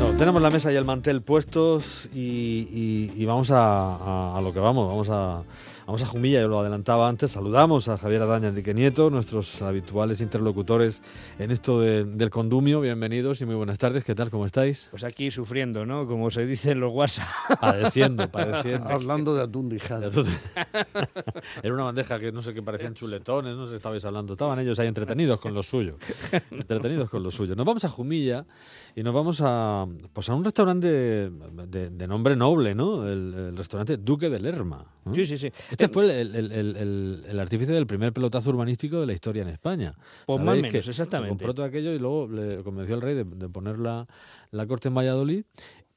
Bueno, tenemos la mesa y el mantel puestos y, vamos a, lo que vamos, vamos a, Vamos a Jumilla, yo lo adelantaba antes. Saludamos a Javier Adaña, Enrique Nieto, nuestros habituales interlocutores en esto del condumio. Bienvenidos y muy buenas tardes. ¿Qué tal? ¿Cómo estáis? Pues aquí sufriendo, ¿no? Como se dice en los WhatsApp. Padeciendo, padeciendo. Hablando de atún de Era una bandeja que no sé qué parecían chuletones, no sé qué estabais hablando. Estaban ellos ahí entretenidos con lo suyo. entretenidos con lo suyo. Nos vamos a Jumilla y nos vamos a, pues a un restaurante de, nombre noble, ¿no? El, restaurante Duque de Lerma. Sí, sí, sí. Este eh, fue el, artífice del primer pelotazo urbanístico de la historia en España. Pues más o menos, exactamente. compró todo aquello y luego le convenció al rey de, poner la, la corte en Valladolid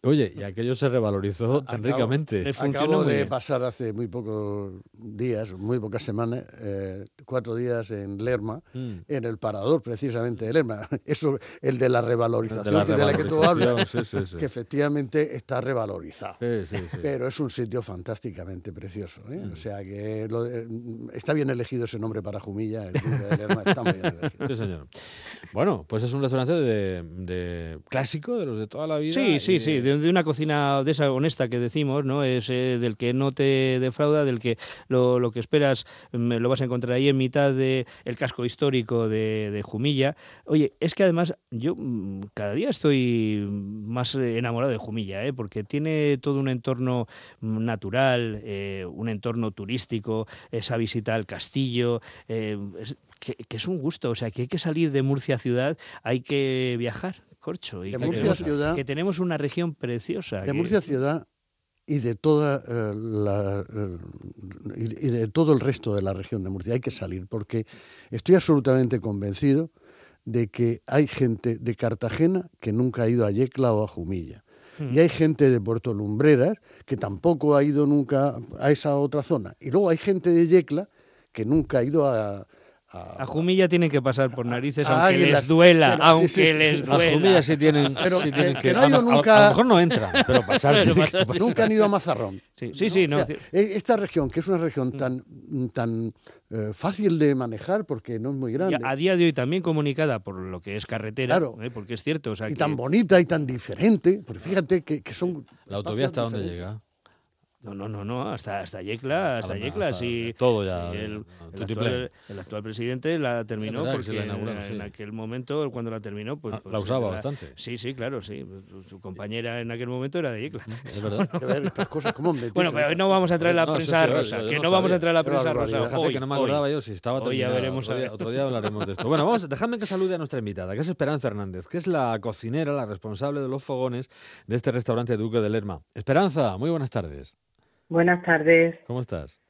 Oye, y aquello se revalorizó tan ricamente. Acabo de pasar hace muy pocos días, muy pocas semanas, eh, cuatro días en Lerma, mm. en el parador precisamente de Lerma. Eso, el de la revalorización, de la, que tú hablas, que efectivamente está revalorizado. Pero es un sitio fantásticamente precioso. ¿eh? Mm. O sea que está bien elegido ese nombre para Jumilla, el de Lerma está muy bien elegido. Sí, señor. Bueno, pues es un restaurante de, clásico, de los de toda la vida. Sí, sí, sí de una cocina de esa honesta que decimos, ¿no? Es eh, del que no te defrauda, del que lo, que esperas mm, lo vas a encontrar ahí en mitad del el casco histórico de, Jumilla. Oye, es que además yo mm, cada día estoy más enamorado de Jumilla, ¿eh? porque tiene todo un entorno mm, natural, eh, un entorno turístico, esa visita al castillo, que, que, es un gusto, o sea, que hay que salir de Murcia ciudad, hay que viajar, Corcho. Y de Murcia Ciudad. Que tenemos una región preciosa. De Murcia Ciudad y de toda eh, la, eh, y de todo el resto de la región de Murcia hay que salir porque estoy absolutamente convencido de que hay gente de Cartagena que nunca ha ido a Yecla o a Jumilla. Y hay gente de Puerto Lumbreras que tampoco ha ido nunca a esa otra zona. Y luego hay gente de Yecla que nunca ha ido a, a, Jumilla tienen que pasar por narices, aunque les duela, aunque les duela. A Jumilla sí tienen, pero, sí tienen que, a, nunca, a, lo mejor no entran, pero pasar. nunca han ido a Mazarrón. Sí, sí, sí. No, e, esta región, que es una región tan, tan eh, fácil de manejar porque no es muy grande. a día de hoy también comunicada por lo que es carretera, claro. ¿eh? porque es cierto. O sea, y tan bonita y tan diferente, porque fíjate que, que son... ¿La autovía hasta dónde llega? No, no, no, no, hasta, hasta Yecla, hasta Yecla, sí. Todo ya. el, actual, presidente la terminó porque en, aquel momento, cuando la terminó, pues... Ah, pues la usaba bastante. Sí, sí, claro, sí. Su compañera en aquel momento era de Yecla. Es verdad. estas cosas, ¿cómo bueno, pero hoy no vamos a traer la prensa rosa, que no, vamos a traer la prensa rosa. Hoy, que no me acordaba yo si estaba Hoy ya veremos otro, día, otro día hablaremos de esto. Bueno, vamos, dejadme que salude a nuestra invitada, que es Esperanza Hernández, que es la cocinera, la responsable de los fogones de este restaurante Duque de Lerma. Esperanza, muy buenas tardes. Buenas tardes. ¿Cómo estás?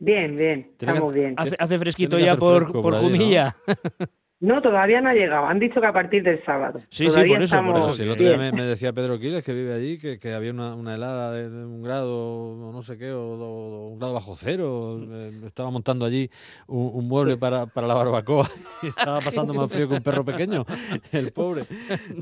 Bien, bien, estamos bien. Hace, fresquito ya por, por, Jumilla. No, todavía no ha llegado. Han dicho que a partir del sábado. Sí, sí, por eso, por eso. el otro día me, decía Pedro Quiles, que vive allí, que, que había una, una, helada de, un grado, o no sé qué, o, un grado bajo cero. Eh, estaba montando allí un, mueble para, para, la barbacoa y estaba pasando más frío que un perro pequeño, el pobre.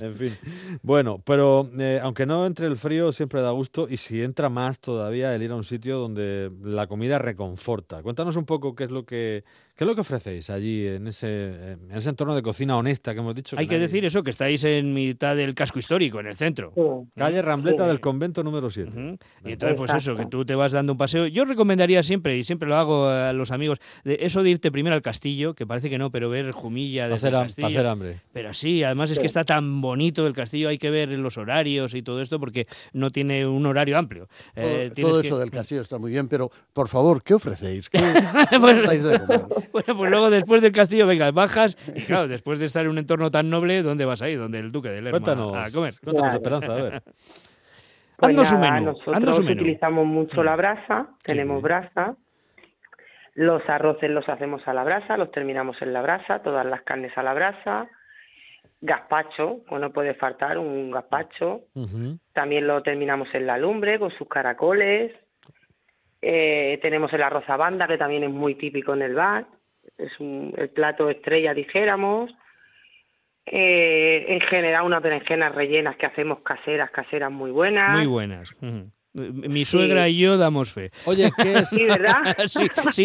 En fin. Bueno, pero eh, aunque no entre el frío, siempre da gusto. Y si entra más todavía, el ir a un sitio donde la comida reconforta. Cuéntanos un poco qué es lo que ¿Qué es lo que ofrecéis allí en ese, en ese entorno de cocina honesta que hemos dicho? Hay que, decir eso, que estáis en mitad del casco histórico, en el centro. Calle Rambleta del convento número 7. Y entonces, pues eso, que tú te vas dando un paseo. Yo recomendaría siempre, y siempre lo hago a los amigos, de eso de irte primero al castillo, que parece que no, pero ver Jumilla desde el castillo. Para hacer hambre. Pero sí, además es que está tan bonito el castillo, hay que ver los horarios y todo esto, porque no tiene un horario amplio. Todo, eh, eso del castillo está muy bien, pero por favor, ¿qué ofrecéis? ¿Qué, estáis de comer? Bueno, pues luego después del castillo, venga, bajas y claro, después de estar en un entorno tan noble, ¿dónde vas a ir? Donde el duque de Lerma cuéntanos, a comer. Cuéntanos, Esperanza, a ver. Pues nosotros utilizamos mucho la brasa, tenemos brasa. Los arroces los hacemos a la brasa, los terminamos en la brasa, todas las carnes a la brasa. Gazpacho, pues no puede faltar un gazpacho. También lo terminamos en la lumbre con sus caracoles. Eh, tenemos el arroz a banda, que también es muy típico en el bar, es un, el plato estrella, dijéramos. Eh, en general, unas berenjenas rellenas que hacemos caseras, caseras muy buenas. Muy buenas. Mi suegra y yo damos fe. Oye, ¿qué es? Sí, ¿verdad? sí, sí.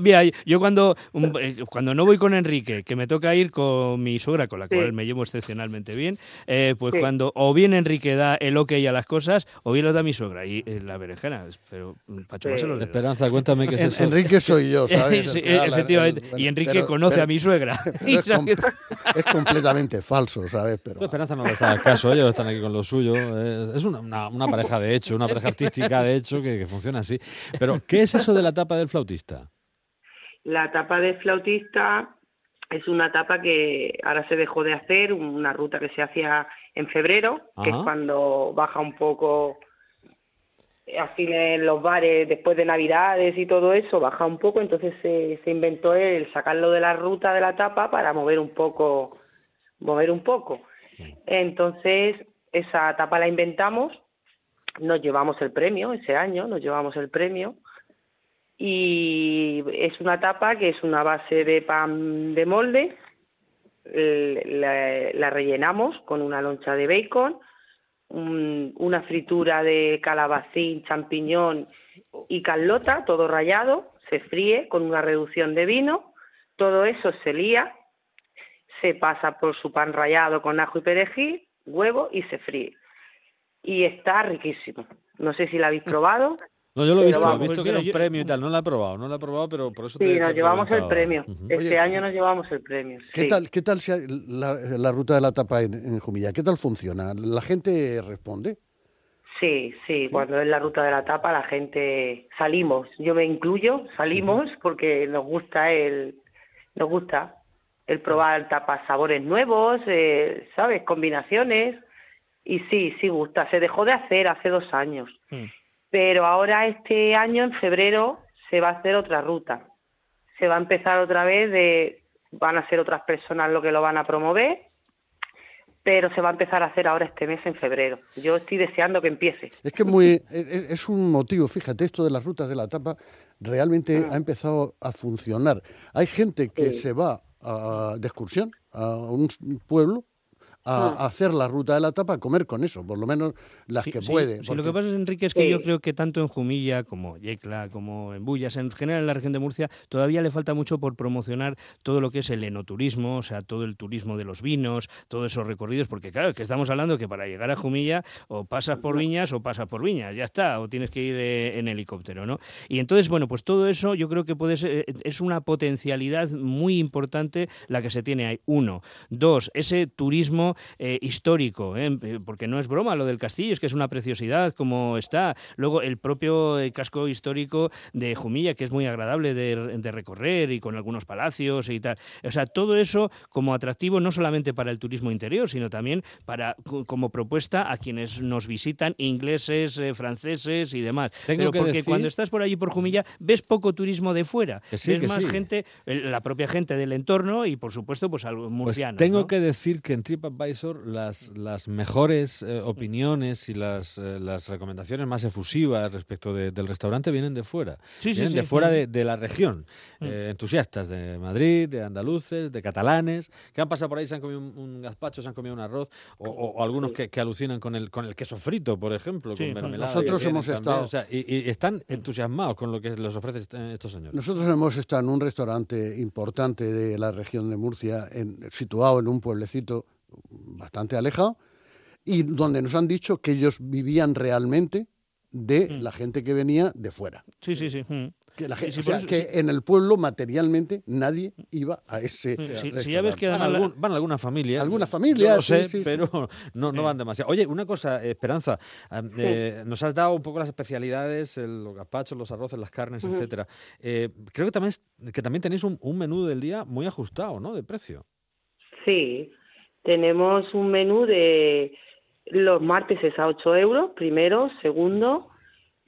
mira, yo cuando, eh, cuando no voy con Enrique, que me toca ir con mi suegra, con la cual me llevo excepcionalmente bien, eh, pues cuando o bien Enrique da el ok a las cosas, o bien lo da mi suegra. Y eh, la berenjena, pero Pacho, sí. Esperanza, cuéntame qué es eso. Enrique soy yo, ¿sabes? sí, efectivamente. y Enrique conoce a mi suegra. Es, completamente falso, ¿sabes? Pero... Esperanza no les haga caso, ellos están aquí con lo suyo. Es una, una pareja de hecho, una pareja artística de hecho que, funciona así. Pero, ¿qué es eso de la tapa del flautista? La tapa del flautista es una tapa que ahora se dejó de hacer, una ruta que se hacía en febrero, que es cuando baja un poco así en los bares después de Navidades y todo eso, baja un poco, entonces se, se inventó el sacarlo de la ruta de la tapa para mover un poco, mover un poco. Entonces, esa tapa la inventamos nos llevamos el premio ese año, nos llevamos el premio. Y es una tapa que es una base de pan de molde, la, rellenamos con una loncha de bacon, una fritura de calabacín, champiñón y carlota, todo rallado, se fríe con una reducción de vino, todo eso se lía, se pasa por su pan rallado con ajo y perejil, huevo y se fríe y está riquísimo. No sé si la habéis probado. No, yo lo he visto, he visto que era un premio y tal, no la he probado, no la he probado, pero por eso sí, nos llevamos el premio. Este año nos llevamos el premio. ¿Qué tal, qué tal la, la, ruta de la tapa en, Jumilla? ¿Qué tal funciona? ¿La gente responde? Sí, sí, cuando es la ruta de la tapa la gente salimos, yo me incluyo, salimos porque nos gusta el nos gusta el probar tapas sabores nuevos, eh, ¿sabes? Combinaciones y sí, sí gusta. Se dejó de hacer hace dos años, mm. pero ahora este año, en febrero, se va a hacer otra ruta. Se va a empezar otra vez de, van a ser otras personas lo que lo van a promover, pero se va a empezar a hacer ahora este mes en febrero. Yo estoy deseando que empiece. Es que muy, es un motivo, fíjate, esto de las rutas de la tapa realmente mm. ha empezado a funcionar. Hay gente que se va de excursión a un pueblo a, hmm. hacer la ruta de la tapa, a comer con eso, por lo menos las que pueden. lo que pasa, es, Enrique, es que yo creo que tanto en Jumilla como Yecla, como en Bullas, en general en la región de Murcia, todavía le falta mucho por promocionar todo lo que es el enoturismo, o sea, todo el turismo de los vinos, todos esos recorridos, porque claro, que estamos hablando que para llegar a Jumilla o pasas por viñas o pasas por viñas, ya está, o tienes que ir eh, en helicóptero, ¿no? Y entonces, bueno, pues todo eso yo creo que puede ser, eh, es una potencialidad muy importante la que se tiene ahí. Uno. Dos, ese turismo eh, histórico, ¿eh? porque no es broma lo del castillo, es que es una preciosidad como está. Luego el propio eh, casco histórico de Jumilla, que es muy agradable de, recorrer y con algunos palacios y tal. O sea, todo eso como atractivo no solamente para el turismo interior, sino también para como propuesta a quienes nos visitan, ingleses, franceses y demás. Pero porque cuando estás por allí por Jumilla ves poco turismo de fuera, ves más gente, la propia gente del entorno y por supuesto pues algo murciano. Pues tengo que decir que en TripAdvisor las, las mejores eh, opiniones y las, eh, las recomendaciones más efusivas respecto del restaurante vienen de fuera. vienen de fuera de, la región. Mm. Eh, entusiastas de Madrid, de andaluces, de catalanes, que han pasado por ahí, se han comido un, gazpacho, se han comido un arroz, o, algunos que, alucinan con el, con el queso frito, por ejemplo, con mermelada. Nosotros hemos estado... y, están entusiasmados con lo que les ofrece este, estos señores. Nosotros hemos estado en un restaurante importante de la región de Murcia, en, situado en un pueblecito bastante alejado, y donde nos han dicho que ellos vivían realmente de mm. la gente que venía de fuera. Sí, sí, sí. Mm. Que, la gente, que en el pueblo materialmente nadie iba a ese Si ya ves que van, algunas familias. Algunas familias, lo sé, pero no, no van demasiado. Oye, una cosa, Esperanza, eh, nos has dado un poco las especialidades, los gazpachos, los arroces, las carnes, etcétera. Eh, creo que también, que también tenéis un, un menú del día muy ajustado, ¿no? De precio. Sí, tenemos un menú de los martes es a 8 euros, primero, segundo,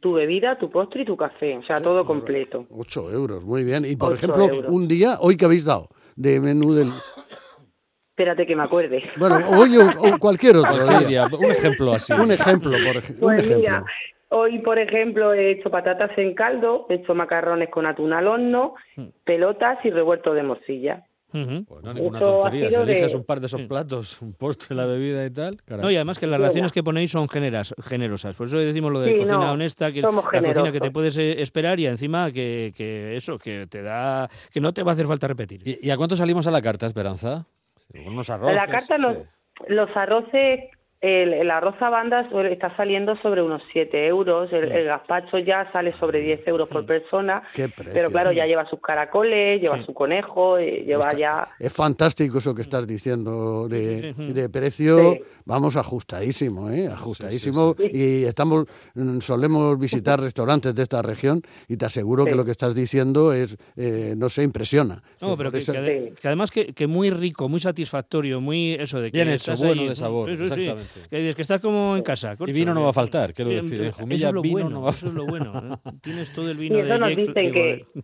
tu bebida, tu postre y tu café, o sea, todo completo. 8 euros, muy bien. Y por ejemplo, un día, hoy que habéis dado de menú del... Espérate que me acuerde. Bueno, hoy o, cualquier otro día. Un ejemplo así. Un ejemplo, por ejemplo. Pues Mira, hoy, por ejemplo, he hecho patatas en caldo, he hecho macarrones con atún al horno, hmm. pelotas y revuelto de morcilla. Pues no ninguna tontería. Si eliges un par de esos platos, un postre, la bebida y tal. No, y además que las raciones que ponéis son generas, generosas. Por eso decimos lo de cocina honesta, que es la cocina que te puedes eh, esperar y encima que, que, eso, que te da, que no te va a hacer falta repetir. ¿Y, a cuánto salimos a la carta, Esperanza? Unos arroces. A la carta los arroces el, el, arroz a bandas está saliendo sobre unos 7 euros, el, gazpacho ya sale sobre 10 euros por persona, pero claro, ya lleva sus caracoles, lleva su conejo, eh, lleva ya... Es fantástico eso que estás diciendo de, de precio, vamos ajustadísimo, ¿eh? ajustadísimo, y estamos mm, solemos visitar restaurantes de esta región y te aseguro que lo que estás diciendo es, eh, no sé, impresiona. No, pero que, además que, que, muy rico, muy satisfactorio, muy eso de que... Bien hecho, bueno de sabor, exactamente. Que, que estás como en casa. y vino no va a faltar, quiero decir. En Jumilla vino bueno, no va a faltar. Eso es lo bueno. ¿eh? Tienes todo el vino y eso de nos dicen que...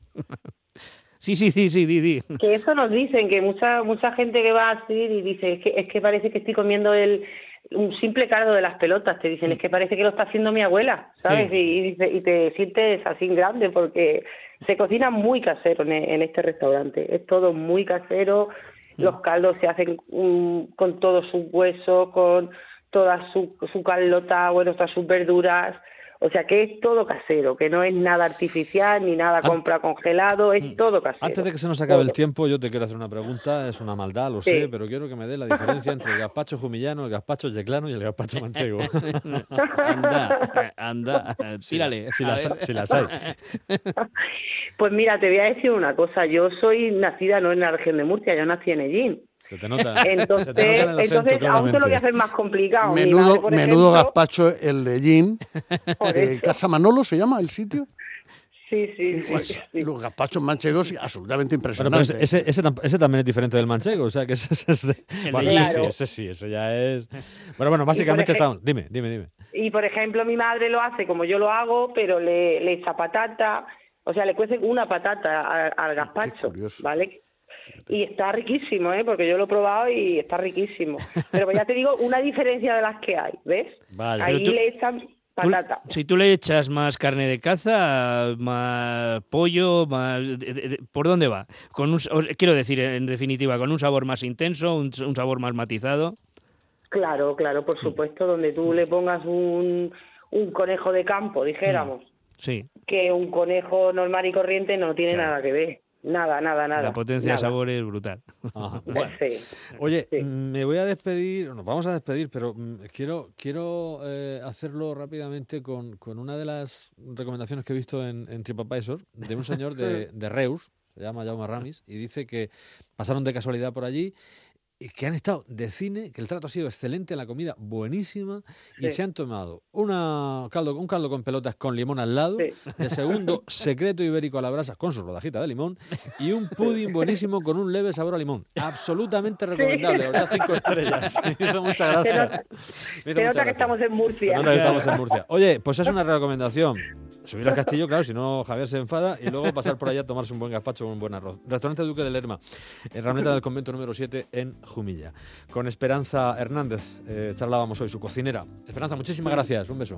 Sí, sí, sí, sí, di, di. Que eso nos dicen, que mucha mucha gente que va así y dice, es que, es que parece que estoy comiendo el, un simple cardo de las pelotas, te dicen, es que parece que lo está haciendo mi abuela, ¿sabes? Y, y, te sientes así grande porque se cocina muy casero en, en este restaurante, es todo muy casero, los caldos se hacen con todos sus huesos, con toda su, su carlota, bueno, todas sus verduras, o sea que es todo casero, que no es nada artificial ni nada compra congelado, es mm. todo casero. Antes de que se nos acabe el tiempo, yo te quiero hacer una pregunta, es una maldad, lo sé, pero quiero que me dé la diferencia entre el gazpacho jumillano, el gazpacho yeclano y el gazpacho manchego. anda, anda, tírale. Si, las, si las hay. Pues mira, te voy a decir una cosa, yo soy nacida no en la región de Murcia, yo nací en Ellín. Se te nota. Entonces, entonces aún te lo voy a hacer más complicado. Menudo, menudo gazpacho el de Gin. Eh, Casa Manolo se llama el sitio. Sí, sí, sí, Los gazpachos manchegos absolutamente impresionantes. Pero, ese, ese, ese, también es diferente del manchego, o sea que ese, es de... Bueno, sí, sí, ese sí, ese ya es... Bueno, bueno, básicamente estamos... Dime, dime, dime. Y por ejemplo, mi madre lo hace como yo lo hago, pero le, le echa patata, o sea, le cuece una patata al, al gazpacho, ¿vale? Y está riquísimo, ¿eh? porque yo lo he probado y está riquísimo. Pero ya te digo, una diferencia de las que hay, ¿ves? Vale, Ahí le echan patata. si tú le echas más carne de caza, más pollo, más ¿por dónde va? Con un, quiero decir, en definitiva, con un sabor más intenso, un, sabor más matizado. Claro, claro, por supuesto, donde tú le pongas un, un conejo de campo, dijéramos. Sí. Que un conejo normal y corriente no tiene nada que ver. Nada, nada, nada. La potencia de sabor es brutal. Oye, me voy a despedir, nos vamos a despedir, pero mm, quiero, quiero eh, hacerlo rápidamente con, con, una de las recomendaciones que he visto en, en TripAdvisor de un señor de, de Reus, se llama Jaume Ramis, y dice que pasaron de casualidad por allí que han estado de cine, que el trato ha sido excelente, la comida buenísima y se han tomado una caldo, un caldo con pelotas con limón al lado, de segundo secreto ibérico a la brasa con su rodajita de limón y un pudding buenísimo con un leve sabor a limón. Absolutamente recomendable, sí. cinco estrellas. Me hizo mucha gracia. Se nota, que estamos en Murcia. Se nota que estamos en Murcia. Oye, pues es una recomendación. Subir al castillo, claro, si no Javier se enfada, y luego pasar por allá a tomarse un buen gazpacho o un buen arroz. Restaurante Duque de Lerma, en Rameta del Convento número 7 en Jumilla. Con Esperanza Hernández eh, charlábamos hoy, su cocinera. Esperanza, muchísimas gracias. Un beso.